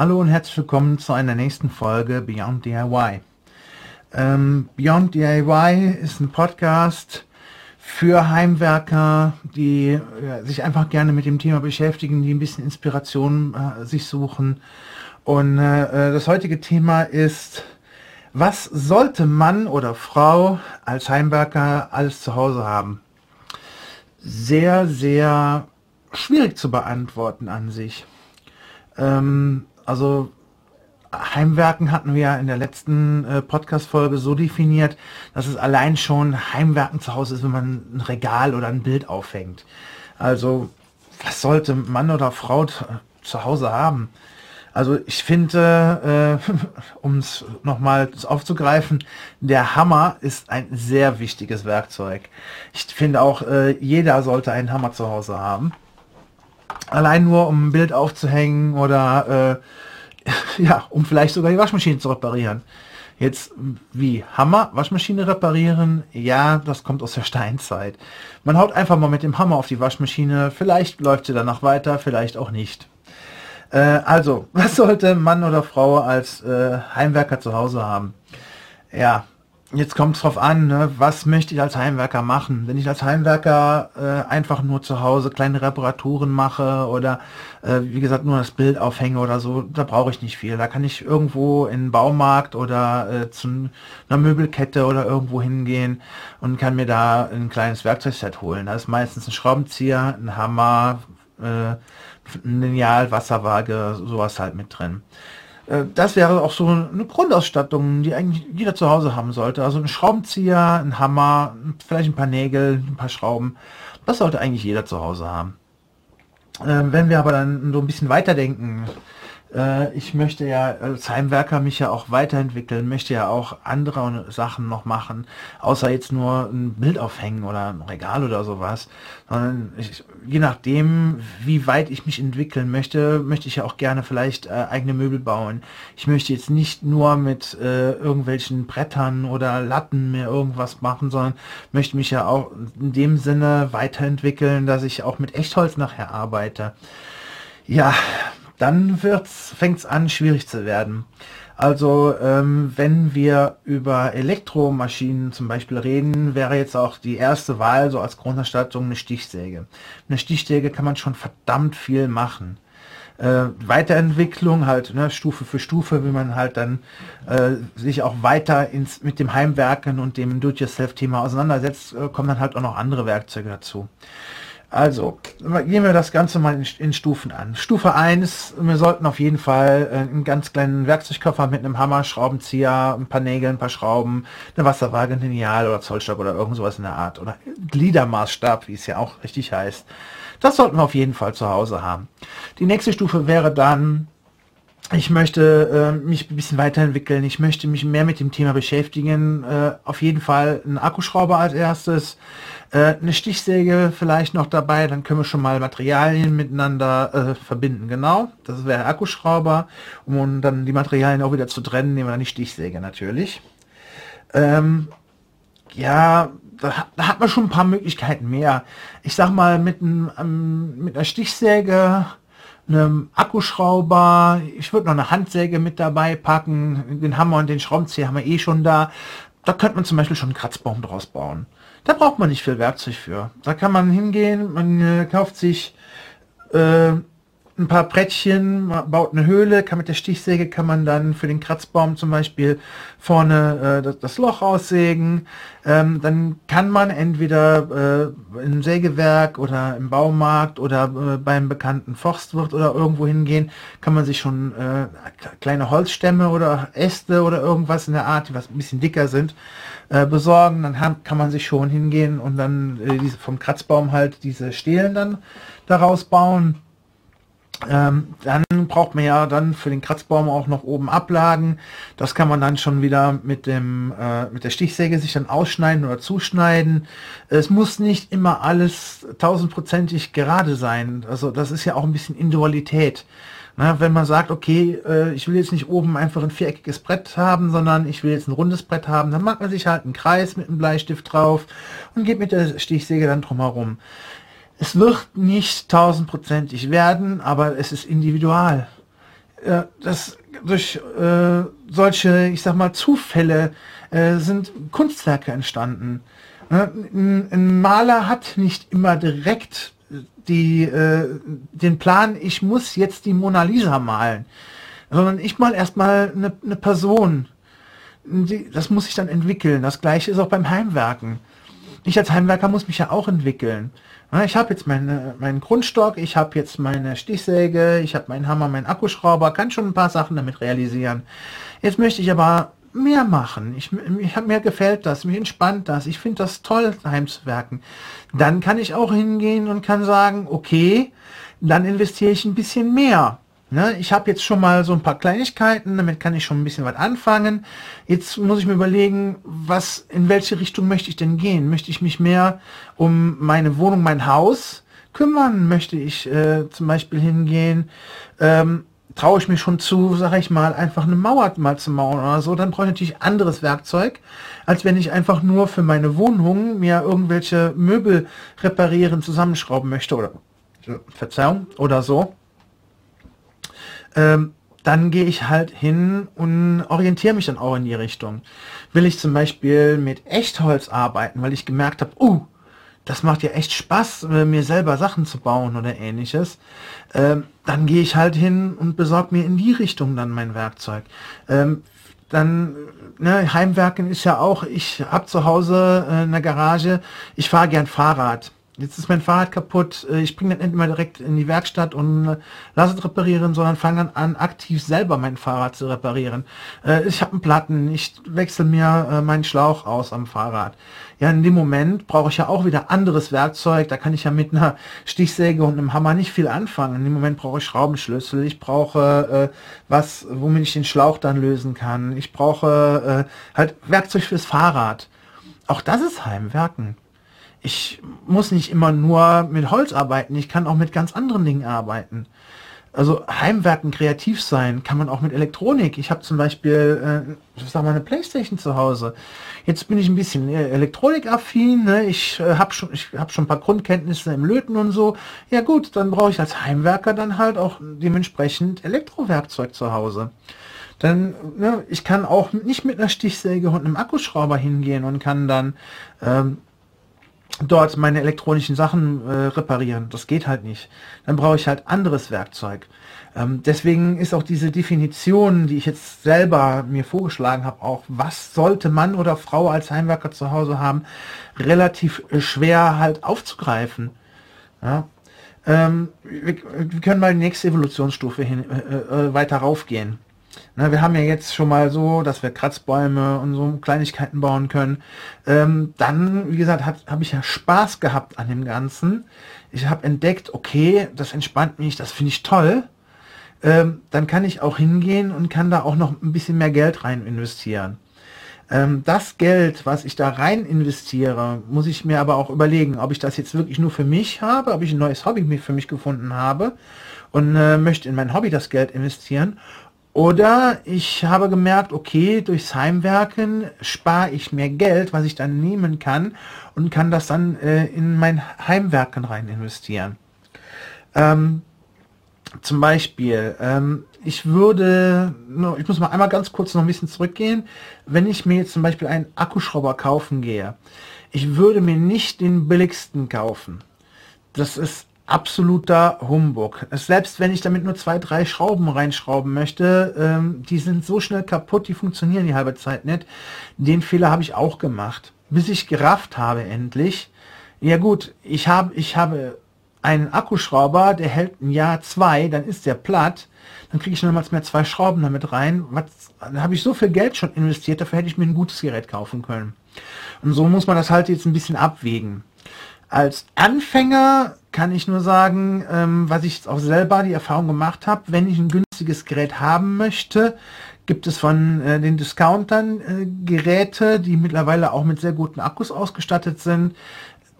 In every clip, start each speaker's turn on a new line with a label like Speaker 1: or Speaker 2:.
Speaker 1: Hallo und herzlich willkommen zu einer nächsten Folge Beyond DIY. Ähm, Beyond DIY ist ein Podcast für Heimwerker, die äh, sich einfach gerne mit dem Thema beschäftigen, die ein bisschen Inspiration äh, sich suchen. Und äh, äh das heutige Thema ist, was sollte Mann oder Frau als Heimwerker alles zu Hause haben? Sehr, sehr schwierig zu beantworten an sich. Ähm, also Heimwerken hatten wir in der letzten äh, Podcast-Folge so definiert, dass es allein schon Heimwerken zu Hause ist, wenn man ein Regal oder ein Bild aufhängt. Also, was sollte Mann oder Frau zu Hause haben? Also ich finde, äh, um es nochmal aufzugreifen, der Hammer ist ein sehr wichtiges Werkzeug. Ich finde auch, äh, jeder sollte einen Hammer zu Hause haben. Allein nur, um ein Bild aufzuhängen oder äh, ja, um vielleicht sogar die Waschmaschine zu reparieren. Jetzt, wie Hammer, Waschmaschine reparieren, ja, das kommt aus der Steinzeit. Man haut einfach mal mit dem Hammer auf die Waschmaschine, vielleicht läuft sie danach weiter, vielleicht auch nicht. Äh, also, was sollte Mann oder Frau als äh, Heimwerker zu Hause haben? Ja, Jetzt kommt es drauf an, ne? was möchte ich als Heimwerker machen? Wenn ich als Heimwerker äh, einfach nur zu Hause kleine Reparaturen mache oder äh, wie gesagt nur das Bild aufhänge oder so, da brauche ich nicht viel. Da kann ich irgendwo in den Baumarkt oder äh, zu einer Möbelkette oder irgendwo hingehen und kann mir da ein kleines Werkzeugset holen. Da ist meistens ein Schraubenzieher, ein Hammer, äh, ein Lineal, Wasserwaage, sowas halt mit drin. Äh, das wäre auch so eine Grundausstattung, die eigentlich jeder zu Hause haben sollte. Also ein Schraubenzieher, ein Hammer, vielleicht ein paar Nägel, ein paar Schrauben. Das sollte eigentlich jeder zu Hause haben. Äh, wenn wir aber dann so ein bisschen weiterdenken, äh, ich möchte ja als Heimwerker mich ja auch weiterentwickeln, möchte ja auch andere Sachen noch machen, außer jetzt nur ein Bild aufhängen oder ein Regal oder sowas, sondern ich, je nachdem, wie weit ich mich entwickeln möchte, möchte ich ja auch gerne vielleicht äh, eigene Möbel bauen. Ich möchte jetzt nicht nur mit äh, irgendwelchen Brettern oder Latten mir irgendwas machen, sondern möchte mich ja auch in dem Sinne weiterentwickeln, dass ich auch mit Echtholz nachher arbeite. Ja, dann fängt es an, schwierig zu werden. Also ähm, wenn wir über Elektromaschinen zum Beispiel reden, wäre jetzt auch die erste Wahl so als Grundausstattung eine Stichsäge. Eine Stichsäge kann man schon verdammt viel machen. Äh, Weiterentwicklung halt, ne, Stufe für Stufe, wie man halt dann äh, sich auch weiter ins, mit dem Heimwerken und dem Do-it-yourself-Thema auseinandersetzt, äh, kommen dann halt auch noch andere Werkzeuge dazu. Also, gehen wir das Ganze mal in, Stufen an. Stufe 1, wir sollten auf jeden Fall äh, einen ganz kleinen Werkzeugkoffer mit einem Hammer, Schraubenzieher, ein paar Nägel, ein paar Schrauben, eine Wasserwaage, ein Lineal oder Zollstock oder irgend sowas in der Art. Oder Gliedermaßstab, wie es ja auch richtig heißt. Das sollten wir auf jeden Fall zu Hause haben. Die nächste Stufe wäre dann ich möchte äh, mich ein bisschen weiterentwickeln, ich möchte mich mehr mit dem Thema beschäftigen. Äh, auf jeden Fall ein Akkuschrauber als erstes, äh, eine Stichsäge vielleicht noch dabei, dann können wir schon mal Materialien miteinander äh, verbinden. Genau, das wäre Akkuschrauber, um dann die Materialien auch wieder zu trennen, nehmen wir dann die Stichsäge natürlich. Ähm, ja, da, da, hat man schon ein paar Möglichkeiten mehr. Ich sag mal, mit, ein, ähm, mit einer Stichsäge einem Akkuschrauber, ich würde noch eine Handsäge mit dabei packen, den Hammer und den Schraubenzieher haben wir eh schon da. Da könnte man zum Beispiel schon einen Kratzbaum draus bauen. Da braucht man nicht viel Werkzeug für. Da kann man hingehen, man äh, kauft sich äh, ein paar Brettchen, baut eine Höhle, kann mit der Stichsäge kann man dann für den Kratzbaum zum Beispiel vorne äh, das, Loch aussägen. Ähm, dann kann man entweder äh, im Sägewerk oder im Baumarkt oder äh, beim bekannten Forstwirt oder irgendwo hingehen, kann man sich schon äh, kleine Holzstämme oder Äste oder irgendwas in der Art, die was ein bisschen dicker sind, äh, besorgen. Dann kann man sich schon hingehen und dann äh, diese, vom Kratzbaum halt diese Stelen dann daraus bauen ähm, dann braucht man ja dann für den Kratzbaum auch noch oben Ablagen. Das kann man dann schon wieder mit dem äh, mit der Stichsäge sich dann ausschneiden oder zuschneiden. Es muss nicht immer alles tausendprozentig gerade sein. Also das ist ja auch ein bisschen Individualität. Na, wenn man sagt, okay, äh, ich will jetzt nicht oben einfach ein viereckiges Brett haben, sondern ich will jetzt ein rundes Brett haben, dann macht man sich halt einen Kreis mit einem Bleistift drauf und geht mit der Stichsäge dann drumherum. Es wird nicht tausendprozentig werden, aber es ist individual. äh, das durch äh, solche, ich sag mal, Zufälle äh, sind Kunstwerke entstanden. Ein, ein, Maler hat nicht immer direkt die, äh, den Plan, ich muss jetzt die Mona Lisa malen, sondern ich mal erstmal eine, eine Person. Die, das muss sich dann entwickeln. Das gleiche ist auch beim Heimwerken. Ich als Heimwerker muss mich ja auch entwickeln. Ich habe jetzt meine, meinen Grundstock, ich habe jetzt meine Stichsäge, ich habe meinen Hammer, meinen Akkuschrauber, kann schon ein paar Sachen damit realisieren. Jetzt möchte ich aber mehr machen. Ich, ich, mir gefällt das, mir entspannt das. Ich finde das toll, heimzuwerken. Dann kann ich auch hingehen und kann sagen, okay, dann investiere ich ein bisschen mehr. Ne, ich habe jetzt schon mal so ein paar Kleinigkeiten, damit kann ich schon ein bisschen was anfangen. Jetzt muss ich mir überlegen, was, in welche Richtung möchte ich denn gehen? Möchte ich mich mehr um meine Wohnung, mein Haus kümmern? Möchte ich äh, zum Beispiel hingehen? Ähm, traue ich mich schon zu, sage ich mal, einfach eine Mauer mal zu mauern oder so, dann brauche ich natürlich anderes Werkzeug, als wenn ich einfach nur für meine Wohnung mir irgendwelche Möbel reparieren, zusammenschrauben möchte oder Verzeihung oder so ähm, dann gehe ich halt hin und orientiere mich dann auch in die Richtung. Will ich zum Beispiel mit Echtholz arbeiten, weil ich gemerkt habe, uh, das macht ja echt Spaß, äh, mir selber Sachen zu bauen oder ähnliches, ähm, dann gehe ich halt hin und besorge mir in die Richtung dann mein Werkzeug. Ähm, dann ne, Heimwerken ist ja auch, ich habe zu Hause äh, eine Garage, ich fahre gern Fahrrad jetzt ist mein Fahrrad kaputt, äh, ich bringe dann nicht mal direkt in die Werkstatt und äh, lasse es reparieren, sondern fange dann an, aktiv selber mein Fahrrad zu reparieren. Äh, ich habe einen Platten, ich wechsle mir meinen Schlauch aus am Fahrrad. Ja, in dem Moment brauche ich ja auch wieder anderes Werkzeug, da kann ich ja mit einer Stichsäge und einem Hammer nicht viel anfangen. In dem Moment brauche ich Schraubenschlüssel, ich brauche äh, was, womit ich den Schlauch dann lösen kann. Ich brauche äh, halt Werkzeug fürs Fahrrad. Auch das ist Heimwerken ich muss nicht immer nur mit Holz arbeiten, ich kann auch mit ganz anderen Dingen arbeiten. Also Heimwerken, kreativ sein, kann man auch mit Elektronik. Ich habe zum Beispiel, äh, ich sag mal, eine Playstation zu Hause. Jetzt bin ich ein bisschen äh, elektronikaffin. Ne? Ich äh, habe schon, ich habe schon ein paar Grundkenntnisse im Löten und so. Ja gut, dann brauche ich als Heimwerker dann halt auch dementsprechend Elektrowerkzeug zu Hause. Dann, ne, ich kann auch nicht mit einer Stichsäge und einem Akkuschrauber hingehen und kann dann ähm, dort meine elektronischen Sachen äh, reparieren. Das geht halt nicht. Dann brauche ich halt anderes Werkzeug. Ähm, deswegen ist auch diese Definition, die ich jetzt selber mir vorgeschlagen habe, auch was sollte Mann oder Frau als Heimwerker zu Hause haben, relativ äh, schwer halt aufzugreifen. Ja? Ähm, wir, wir, können mal die nächste Evolutionsstufe hin, äh, äh, weiter raufgehen. Na, wir haben ja jetzt schon mal so, dass wir Kratzbäume und so Kleinigkeiten bauen können. Ähm, dann, wie gesagt, habe hab ich ja Spaß gehabt an dem Ganzen. Ich habe entdeckt, okay, das entspannt mich, das finde ich toll. Ähm, dann kann ich auch hingehen und kann da auch noch ein bisschen mehr Geld rein investieren. Ähm, das Geld, was ich da rein investiere, muss ich mir aber auch überlegen, ob ich das jetzt wirklich nur für mich habe, ob ich ein neues Hobby für mich gefunden habe und äh, möchte in mein Hobby das Geld investieren oder ich habe gemerkt, okay, durchs Heimwerken spare ich mehr Geld, was ich dann nehmen kann und kann das dann äh, in mein Heimwerken rein investieren. Ähm, zum Beispiel, ähm, ich würde, ich muss mal einmal ganz kurz noch ein bisschen zurückgehen, wenn ich mir jetzt zum Beispiel einen Akkuschrauber kaufen gehe, ich würde mir nicht den billigsten kaufen. Das ist absoluter Humbug. Selbst wenn ich damit nur zwei, drei Schrauben reinschrauben möchte, ähm, die sind so schnell kaputt, die funktionieren die halbe Zeit nicht. Den Fehler habe ich auch gemacht. Bis ich gerafft habe endlich. Ja gut, ich habe, ich habe einen Akkuschrauber, der hält ein Jahr zwei, dann ist der platt. Dann kriege ich nochmals mehr zwei Schrauben damit rein. Was, dann habe ich so viel Geld schon investiert, dafür hätte ich mir ein gutes Gerät kaufen können. Und so muss man das halt jetzt ein bisschen abwägen. Als Anfänger kann ich nur sagen, ähm, was ich auch selber die Erfahrung gemacht habe, wenn ich ein günstiges Gerät haben möchte, gibt es von äh, den Discountern äh, Geräte, die mittlerweile auch mit sehr guten Akkus ausgestattet sind.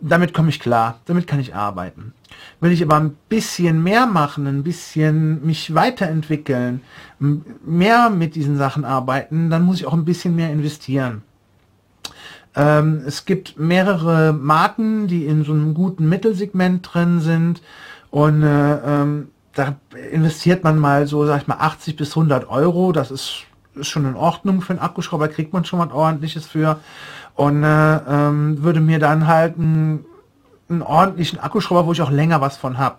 Speaker 1: Damit komme ich klar, damit kann ich arbeiten. Will ich aber ein bisschen mehr machen, ein bisschen mich weiterentwickeln, mehr mit diesen Sachen arbeiten, dann muss ich auch ein bisschen mehr investieren. Ähm, es gibt mehrere Marken, die in so einem guten Mittelsegment drin sind. Und äh, ähm, da investiert man mal so, sag ich mal, 80 bis 100 Euro. Das ist, ist schon in Ordnung für einen Akkuschrauber, kriegt man schon was ordentliches für. Und äh, ähm, würde mir dann halt einen, einen ordentlichen Akkuschrauber, wo ich auch länger was von habe.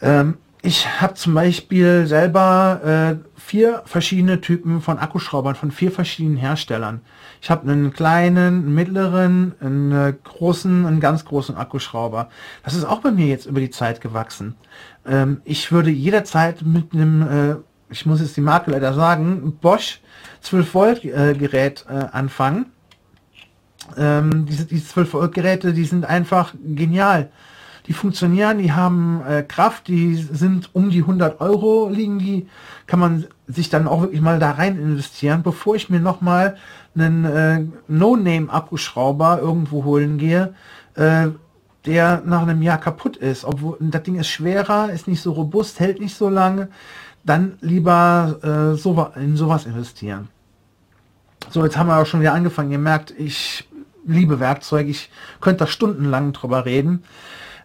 Speaker 1: Ähm, ich habe zum Beispiel selber äh, vier verschiedene Typen von Akkuschraubern von vier verschiedenen Herstellern. Ich habe einen kleinen, einen mittleren, einen äh, großen, einen ganz großen Akkuschrauber. Das ist auch bei mir jetzt über die Zeit gewachsen. Ähm, ich würde jederzeit mit einem, äh, ich muss jetzt die Marke leider sagen, Bosch 12 Volt äh, Gerät äh, anfangen. Ähm, diese, diese 12 Volt Geräte, die sind einfach genial die funktionieren, die haben äh, Kraft, die sind um die 100 Euro liegen die, kann man sich dann auch wirklich mal da rein investieren, bevor ich mir nochmal einen äh, No-Name-Akkuschrauber irgendwo holen gehe, äh, der nach einem Jahr kaputt ist. Obwohl das Ding ist schwerer, ist nicht so robust, hält nicht so lange, dann lieber äh, so, in sowas investieren. So, jetzt haben wir auch schon wieder angefangen. Ihr merkt, ich liebe Werkzeug. Ich könnte da stundenlang drüber reden.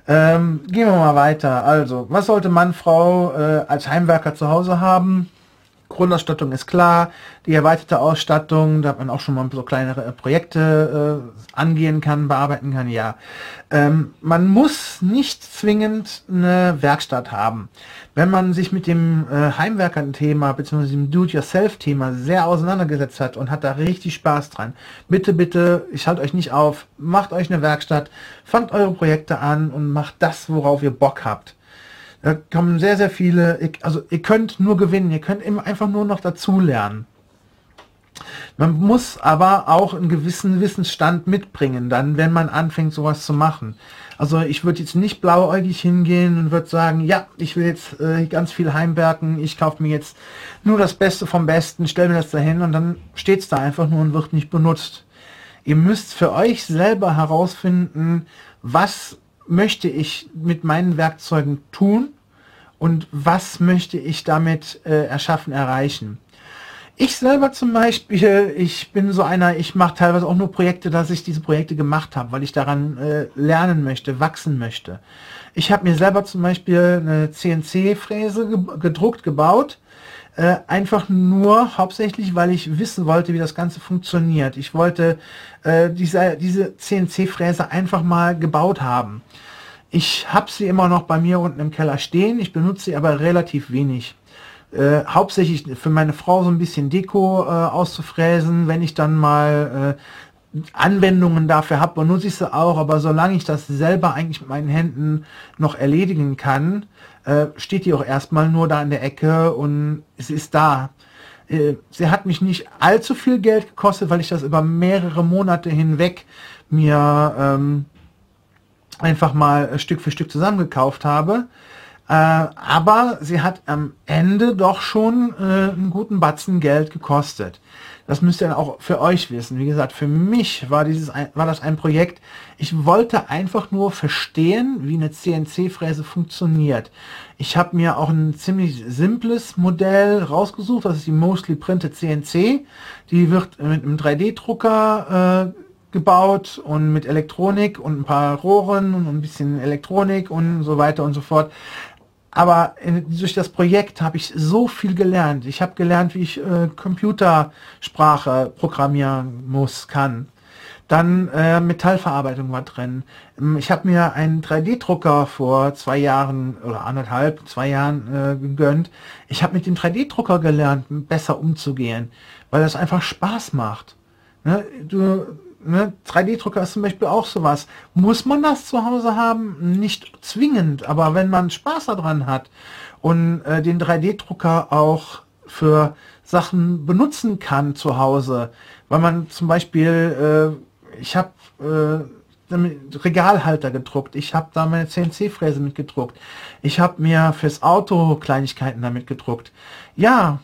Speaker 1: Ähm, gehen wir mal weiter. Also, was sollte Mann, Frau äh, als Heimwerker zu Hause haben? Grundausstattung ist klar, die erweiterte Ausstattung, da man auch schon mal so kleinere äh, Projekte äh, angehen kann, bearbeiten kann, ja. Ähm, man muss nicht zwingend eine Werkstatt haben. Wenn man sich mit dem äh, Heimwerker-Thema bzw. dem Do-it-yourself-Thema sehr auseinandergesetzt hat und hat da richtig Spaß dran, bitte, bitte, ich halte euch nicht auf, macht euch eine Werkstatt, fangt eure Projekte an und macht das, worauf ihr Bock habt. Da kommen sehr, sehr viele, also ihr könnt nur gewinnen, ihr könnt immer einfach nur noch dazu lernen. Man muss aber auch einen gewissen Wissensstand mitbringen, dann, wenn man anfängt, sowas zu machen. Also ich würde jetzt nicht blauäugig hingehen und würde sagen, ja, ich will jetzt äh, ganz viel heimwerken, ich kaufe mir jetzt nur das Beste vom Besten, stelle mir das dahin und dann steht es da einfach nur und wird nicht benutzt. Ihr müsst für euch selber herausfinden, was möchte ich mit meinen Werkzeugen tun und was möchte ich damit äh, erschaffen, erreichen. Ich selber zum Beispiel, ich bin so einer, ich mache teilweise auch nur Projekte, dass ich diese Projekte gemacht habe, weil ich daran äh, lernen möchte, wachsen möchte. Ich habe mir selber zum Beispiel eine CNC-Fräse ge gedruckt, gebaut, äh, einfach nur hauptsächlich, weil ich wissen wollte, wie das Ganze funktioniert. Ich wollte äh, diese, diese CNC-Fräse einfach mal gebaut haben. Ich habe sie immer noch bei mir unten im Keller stehen, ich benutze sie aber relativ wenig. Äh, hauptsächlich für meine Frau so ein bisschen Deko äh, auszufräsen, wenn ich dann mal äh, Anwendungen dafür habe, benutze ich sie auch, aber solange ich das selber eigentlich mit meinen Händen noch erledigen kann, äh, steht die auch erstmal nur da in der Ecke und es ist da. Äh, sie hat mich nicht allzu viel Geld gekostet, weil ich das über mehrere Monate hinweg mir ähm, einfach mal Stück für Stück zusammengekauft habe. Äh, aber sie hat am Ende doch schon äh, einen guten Batzen Geld gekostet. Das müsst ihr auch für euch wissen. Wie gesagt, für mich war dieses war das ein Projekt. Ich wollte einfach nur verstehen, wie eine CNC-Fräse funktioniert. Ich habe mir auch ein ziemlich simples Modell rausgesucht. Das ist die Mostly Printed CNC. Die wird mit einem 3D-Drucker äh, gebaut und mit Elektronik und ein paar Rohren und ein bisschen Elektronik und so weiter und so fort. Aber in, durch das Projekt habe ich so viel gelernt. Ich habe gelernt, wie ich äh, Computersprache programmieren muss, kann. Dann äh, Metallverarbeitung war drin. Ähm, ich habe mir einen 3D-Drucker vor zwei Jahren oder anderthalb, zwei Jahren äh, gegönnt. Ich habe mit dem 3D-Drucker gelernt, besser umzugehen, weil das einfach Spaß macht. Ne? Du, ne, 3D-Drucker ist zum Beispiel auch sowas. Muss man das zu Hause haben? Nicht zwingend, aber wenn man Spaß daran hat und äh, den 3D-Drucker auch für Sachen benutzen kann zu Hause, weil man zum Beispiel, äh, ich habe äh, Regalhalter gedruckt, ich habe da meine CNC-Fräse mitgedruckt, ich habe mir fürs Auto Kleinigkeiten damit gedruckt. Ja,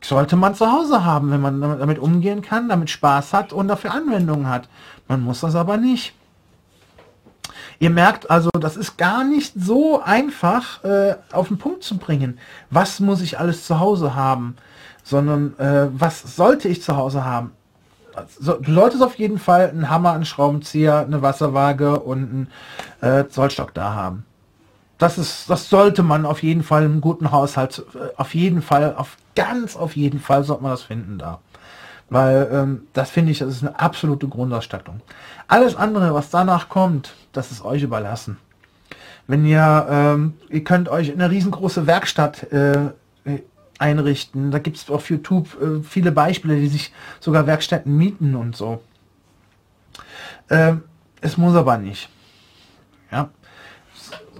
Speaker 1: sollte man zu Hause haben, wenn man damit umgehen kann, damit Spaß hat und dafür Anwendungen hat. Man muss das aber nicht. Ihr merkt also, das ist gar nicht so einfach äh, auf den Punkt zu bringen. Was muss ich alles zu Hause haben? Sondern äh, was sollte ich zu Hause haben? Also, du solltest auf jeden Fall einen Hammer, einen Schraubenzieher, eine Wasserwaage und einen äh, Zollstock da haben. Das ist, das sollte man auf jeden Fall im guten Haushalt, äh, auf jeden Fall, auf ganz auf jeden Fall sollte man das finden da. Weil ähm, das finde ich, das ist eine absolute Grundausstattung. Alles andere, was danach kommt, das ist euch überlassen. Wenn ihr, ähm, ihr könnt euch eine riesengroße Werkstatt äh, einrichten. Da gibt es auf YouTube äh, viele Beispiele, die sich sogar Werkstätten mieten und so. Ähm, es muss aber nicht. Ja.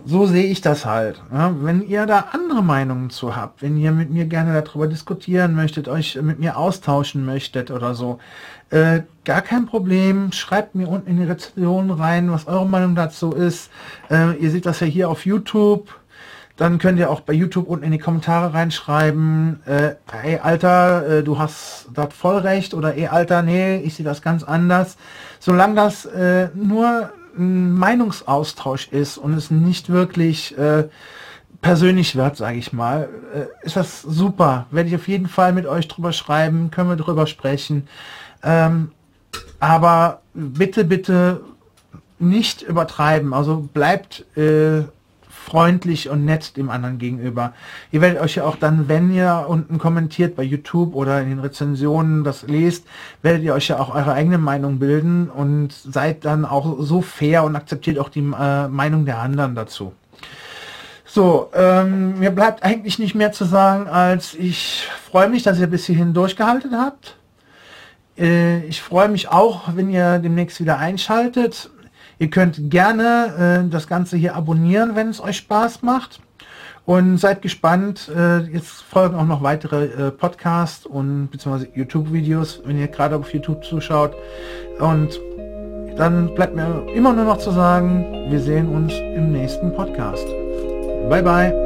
Speaker 1: So sehe ich das halt. Ja. Wenn ihr da andere Meinungen zu habt, wenn ihr mit mir gerne darüber diskutieren möchtet, euch mit mir austauschen möchtet oder so, äh, gar kein Problem. Schreibt mir unten in die Rezension rein, was eure Meinung dazu ist. Äh, ihr seht das ja hier auf YouTube dann könnt ihr auch bei YouTube unten in die Kommentare reinschreiben, äh, ey Alter, äh, du hast das voll recht oder ey Alter, nee, ich sehe das ganz anders. Solange das äh, nur ein Meinungsaustausch ist und es nicht wirklich äh, persönlich wird, sage ich mal, äh, ist das super. Werde ich auf jeden Fall mit euch drüber schreiben, können wir drüber sprechen. Ähm, aber bitte, bitte nicht übertreiben. Also bleibt äh, freundlich und nett dem anderen gegenüber. Ihr werdet euch ja auch dann, wenn ihr unten kommentiert bei YouTube oder in den Rezensionen das lest, werdet ihr euch ja auch eure eigene Meinung bilden und seid dann auch so fair und akzeptiert auch die äh, Meinung der anderen dazu. So, ähm, mir bleibt eigentlich nicht mehr zu sagen, als ich freue mich, dass ihr bis hierhin durchgehalten habt. Äh, ich freue mich auch, wenn ihr demnächst wieder einschaltet. Ihr könnt gerne äh, das Ganze hier abonnieren, wenn es euch Spaß macht. Und seid gespannt. Äh, jetzt folgen auch noch weitere äh, Podcasts und beziehungsweise YouTube-Videos, wenn ihr gerade auf YouTube zuschaut. Und dann bleibt mir immer nur noch zu sagen, wir sehen uns im nächsten Podcast. Bye bye.